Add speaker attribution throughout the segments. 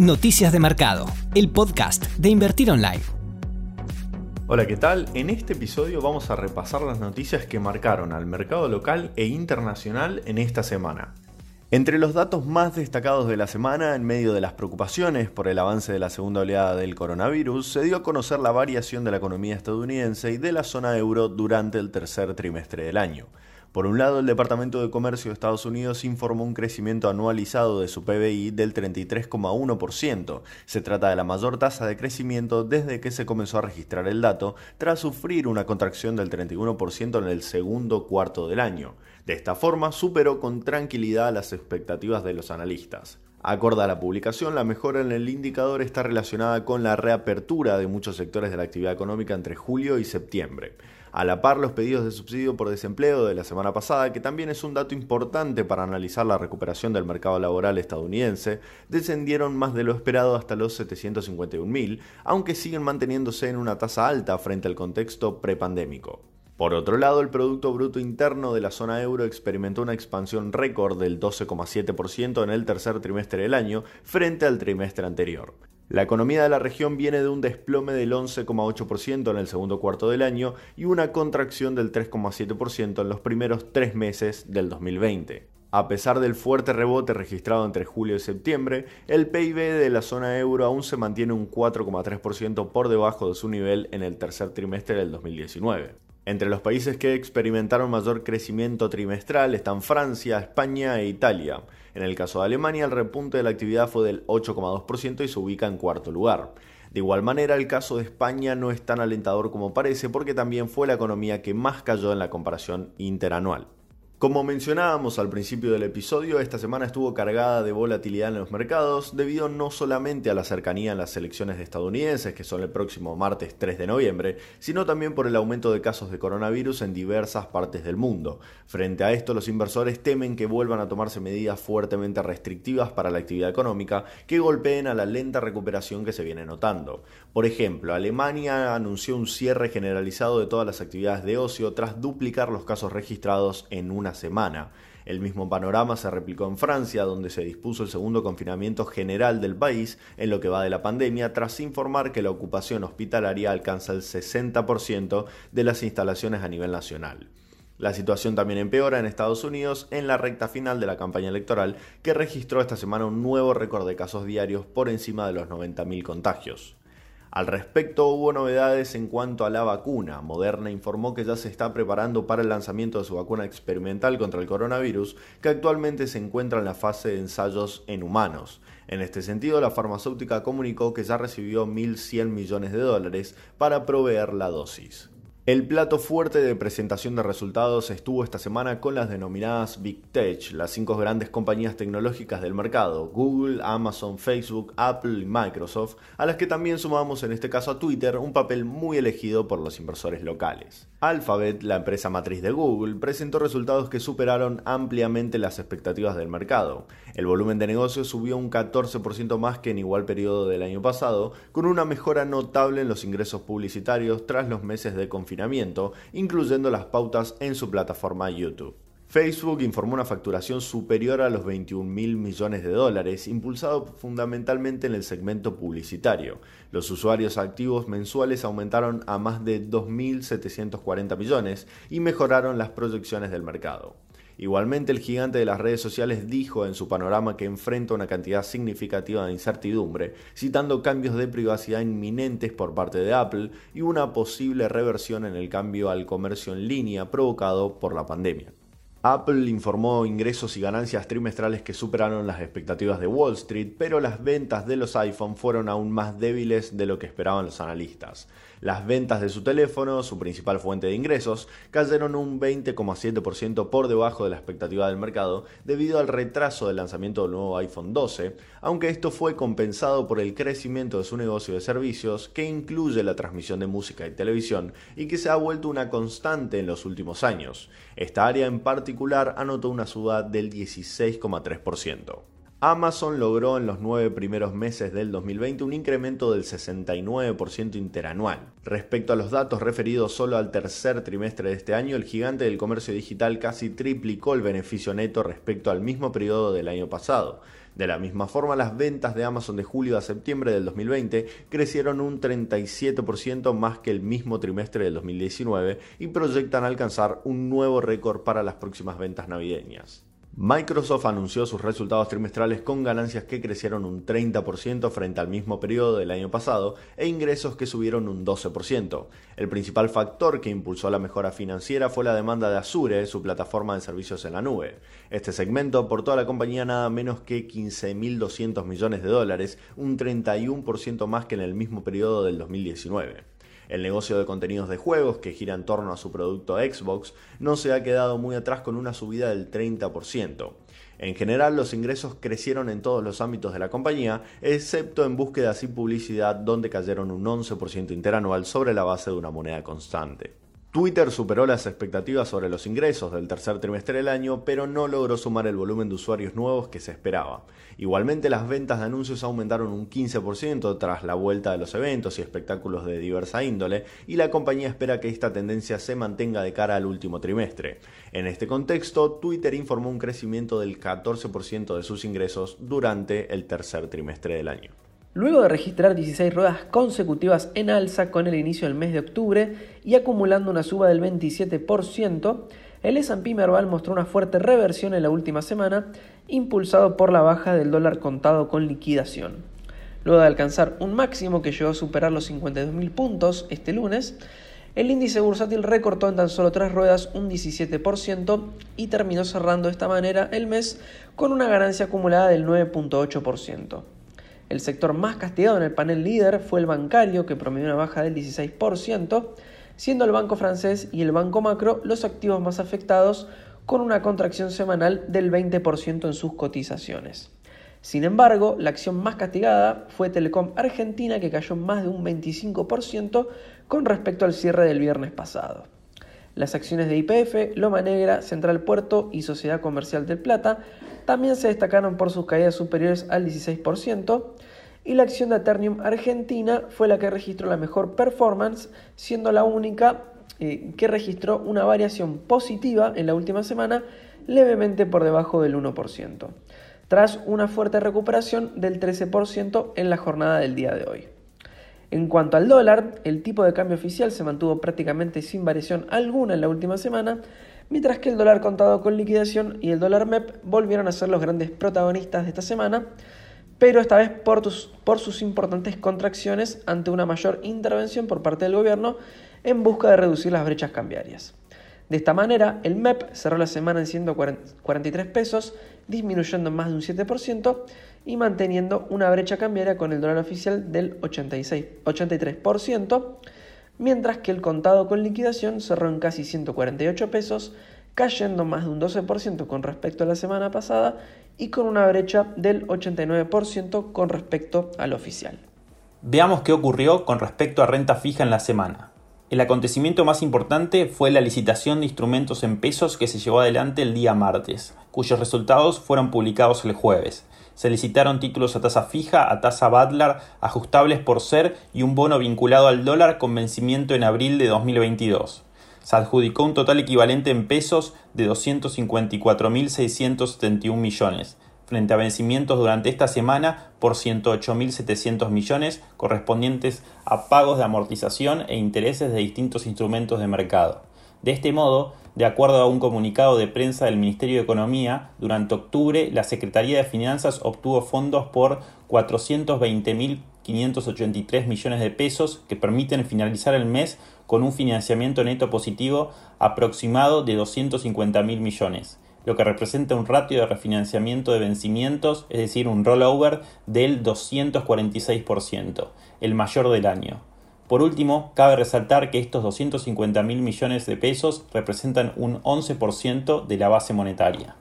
Speaker 1: Noticias de Mercado, el podcast de Invertir Online.
Speaker 2: Hola, ¿qué tal? En este episodio vamos a repasar las noticias que marcaron al mercado local e internacional en esta semana. Entre los datos más destacados de la semana, en medio de las preocupaciones por el avance de la segunda oleada del coronavirus, se dio a conocer la variación de la economía estadounidense y de la zona euro durante el tercer trimestre del año. Por un lado, el Departamento de Comercio de Estados Unidos informó un crecimiento anualizado de su PBI del 33,1%. Se trata de la mayor tasa de crecimiento desde que se comenzó a registrar el dato, tras sufrir una contracción del 31% en el segundo cuarto del año. De esta forma, superó con tranquilidad las expectativas de los analistas. Acorde a la publicación, la mejora en el indicador está relacionada con la reapertura de muchos sectores de la actividad económica entre julio y septiembre. A la par, los pedidos de subsidio por desempleo de la semana pasada, que también es un dato importante para analizar la recuperación del mercado laboral estadounidense, descendieron más de lo esperado hasta los 751.000, aunque siguen manteniéndose en una tasa alta frente al contexto prepandémico. Por otro lado, el Producto Bruto Interno de la zona euro experimentó una expansión récord del 12,7% en el tercer trimestre del año frente al trimestre anterior. La economía de la región viene de un desplome del 11,8% en el segundo cuarto del año y una contracción del 3,7% en los primeros tres meses del 2020. A pesar del fuerte rebote registrado entre julio y septiembre, el PIB de la zona euro aún se mantiene un 4,3% por debajo de su nivel en el tercer trimestre del 2019. Entre los países que experimentaron mayor crecimiento trimestral están Francia, España e Italia. En el caso de Alemania, el repunte de la actividad fue del 8,2% y se ubica en cuarto lugar. De igual manera, el caso de España no es tan alentador como parece porque también fue la economía que más cayó en la comparación interanual. Como mencionábamos al principio del episodio, esta semana estuvo cargada de volatilidad en los mercados debido no solamente a la cercanía en las elecciones estadounidenses, que son el próximo martes 3 de noviembre, sino también por el aumento de casos de coronavirus en diversas partes del mundo. Frente a esto, los inversores temen que vuelvan a tomarse medidas fuertemente restrictivas para la actividad económica que golpeen a la lenta recuperación que se viene notando. Por ejemplo, Alemania anunció un cierre generalizado de todas las actividades de ocio tras duplicar los casos registrados en una semana. El mismo panorama se replicó en Francia, donde se dispuso el segundo confinamiento general del país en lo que va de la pandemia, tras informar que la ocupación hospitalaria alcanza el 60% de las instalaciones a nivel nacional. La situación también empeora en Estados Unidos en la recta final de la campaña electoral, que registró esta semana un nuevo récord de casos diarios por encima de los 90.000 contagios. Al respecto hubo novedades en cuanto a la vacuna. Moderna informó que ya se está preparando para el lanzamiento de su vacuna experimental contra el coronavirus, que actualmente se encuentra en la fase de ensayos en humanos. En este sentido, la farmacéutica comunicó que ya recibió 1.100 millones de dólares para proveer la dosis. El plato fuerte de presentación de resultados estuvo esta semana con las denominadas Big Tech, las cinco grandes compañías tecnológicas del mercado, Google, Amazon, Facebook, Apple y Microsoft, a las que también sumamos en este caso a Twitter, un papel muy elegido por los inversores locales. Alphabet, la empresa matriz de Google, presentó resultados que superaron ampliamente las expectativas del mercado. El volumen de negocios subió un 14% más que en igual periodo del año pasado, con una mejora notable en los ingresos publicitarios tras los meses de incluyendo las pautas en su plataforma YouTube. Facebook informó una facturación superior a los 21 mil millones de dólares, impulsado fundamentalmente en el segmento publicitario. Los usuarios activos mensuales aumentaron a más de 2.740 millones y mejoraron las proyecciones del mercado. Igualmente, el gigante de las redes sociales dijo en su panorama que enfrenta una cantidad significativa de incertidumbre, citando cambios de privacidad inminentes por parte de Apple y una posible reversión en el cambio al comercio en línea provocado por la pandemia. Apple informó ingresos y ganancias trimestrales que superaron las expectativas de Wall Street, pero las ventas de los iPhone fueron aún más débiles de lo que esperaban los analistas. Las ventas de su teléfono, su principal fuente de ingresos, cayeron un 20,7% por debajo de la expectativa del mercado debido al retraso del lanzamiento del nuevo iPhone 12, aunque esto fue compensado por el crecimiento de su negocio de servicios que incluye la transmisión de música y televisión y que se ha vuelto una constante en los últimos años. Esta área en particular anotó una suba del 16,3%. Amazon logró en los nueve primeros meses del 2020 un incremento del 69% interanual. Respecto a los datos referidos solo al tercer trimestre de este año, el gigante del comercio digital casi triplicó el beneficio neto respecto al mismo periodo del año pasado. De la misma forma, las ventas de Amazon de julio a septiembre del 2020 crecieron un 37% más que el mismo trimestre del 2019 y proyectan alcanzar un nuevo récord para las próximas ventas navideñas. Microsoft anunció sus resultados trimestrales con ganancias que crecieron un 30% frente al mismo periodo del año pasado e ingresos que subieron un 12%. El principal factor que impulsó la mejora financiera fue la demanda de Azure, su plataforma de servicios en la nube. Este segmento aportó a la compañía nada menos que 15.200 millones de dólares, un 31% más que en el mismo periodo del 2019. El negocio de contenidos de juegos, que gira en torno a su producto Xbox, no se ha quedado muy atrás con una subida del 30%. En general, los ingresos crecieron en todos los ámbitos de la compañía, excepto en búsquedas y publicidad, donde cayeron un 11% interanual sobre la base de una moneda constante. Twitter superó las expectativas sobre los ingresos del tercer trimestre del año, pero no logró sumar el volumen de usuarios nuevos que se esperaba. Igualmente, las ventas de anuncios aumentaron un 15% tras la vuelta de los eventos y espectáculos de diversa índole, y la compañía espera que esta tendencia se mantenga de cara al último trimestre. En este contexto, Twitter informó un crecimiento del 14% de sus ingresos durante el tercer trimestre del año.
Speaker 3: Luego de registrar 16 ruedas consecutivas en alza con el inicio del mes de octubre y acumulando una suba del 27%, el S&P Merval mostró una fuerte reversión en la última semana, impulsado por la baja del dólar contado con liquidación. Luego de alcanzar un máximo que llegó a superar los 52.000 puntos este lunes, el índice bursátil recortó en tan solo tres ruedas un 17% y terminó cerrando de esta manera el mes con una ganancia acumulada del 9.8%. El sector más castigado en el panel líder fue el bancario, que promedió una baja del 16%, siendo el banco francés y el banco macro los activos más afectados, con una contracción semanal del 20% en sus cotizaciones. Sin embargo, la acción más castigada fue Telecom Argentina, que cayó más de un 25% con respecto al cierre del viernes pasado. Las acciones de IPF, Loma Negra, Central Puerto y Sociedad Comercial del Plata también se destacaron por sus caídas superiores al 16%, y la acción de Eternium Argentina fue la que registró la mejor performance, siendo la única eh, que registró una variación positiva en la última semana, levemente por debajo del 1%, tras una fuerte recuperación del 13% en la jornada del día de hoy. En cuanto al dólar, el tipo de cambio oficial se mantuvo prácticamente sin variación alguna en la última semana, mientras que el dólar contado con liquidación y el dólar MEP volvieron a ser los grandes protagonistas de esta semana, pero esta vez por, sus importantes contracciones ante una mayor intervención por parte del gobierno en busca de reducir las brechas cambiarias. De esta manera, el MEP cerró la semana en 143 pesos, disminuyendo más de un 7% y manteniendo una brecha cambiaria con el dólar oficial del 86, 83%, mientras que el contado con liquidación cerró en casi 148 pesos, cayendo más de un 12% con respecto a la semana pasada y con una brecha del 89% con respecto al oficial.
Speaker 4: Veamos qué ocurrió con respecto a renta fija en la semana. El acontecimiento más importante fue la licitación de instrumentos en pesos que se llevó adelante el día martes, cuyos resultados fueron publicados el jueves. Se licitaron títulos a tasa fija, a tasa Badlar, ajustables por ser y un bono vinculado al dólar con vencimiento en abril de 2022. Se adjudicó un total equivalente en pesos de 254.671 millones, frente a vencimientos durante esta semana por 108.700 millones correspondientes a pagos de amortización e intereses de distintos instrumentos de mercado. De este modo, de acuerdo a un comunicado de prensa del Ministerio de Economía, durante octubre la Secretaría de Finanzas obtuvo fondos por 420.583 millones de pesos que permiten finalizar el mes con un financiamiento neto positivo aproximado de 250.000 millones, lo que representa un ratio de refinanciamiento de vencimientos, es decir, un rollover del 246%, el mayor del año. Por último, cabe resaltar que estos 250 mil millones de pesos representan un 11% de la base monetaria.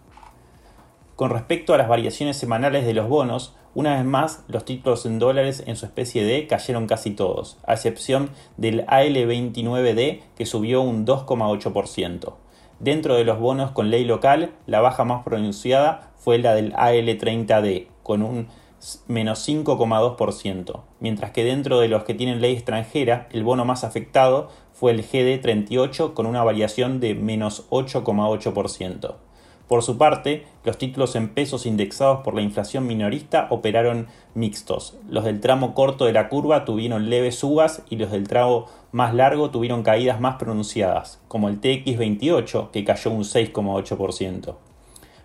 Speaker 4: Con respecto a las variaciones semanales de los bonos, una vez más los títulos en dólares en su especie D cayeron casi todos, a excepción del AL29D que subió un 2,8%. Dentro de los bonos con ley local, la baja más pronunciada fue la del AL30D, con un menos 5,2%, mientras que dentro de los que tienen ley extranjera, el bono más afectado fue el GD38 con una variación de menos 8,8%. Por su parte, los títulos en pesos indexados por la inflación minorista operaron mixtos. Los del tramo corto de la curva tuvieron leves subas y los del tramo más largo tuvieron caídas más pronunciadas, como el TX28, que cayó un 6,8%.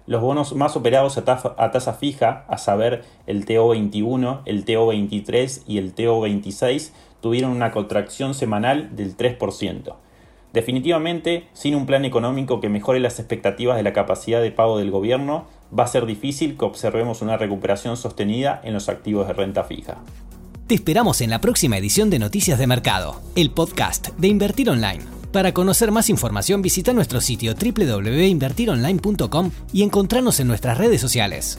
Speaker 4: Los bonos más operados a, tasa fija, a saber el TO21, el TO23 y el TO26, tuvieron una contracción semanal del 3%. Definitivamente, sin un plan económico que mejore las expectativas de la capacidad de pago del gobierno, va a ser difícil que observemos una recuperación sostenida en los activos de renta fija.
Speaker 1: Te esperamos en la próxima edición de Noticias de Mercado, el podcast de Invertir Online. Para conocer más información visita nuestro sitio www.invertironline.com y encontrarnos en nuestras redes sociales.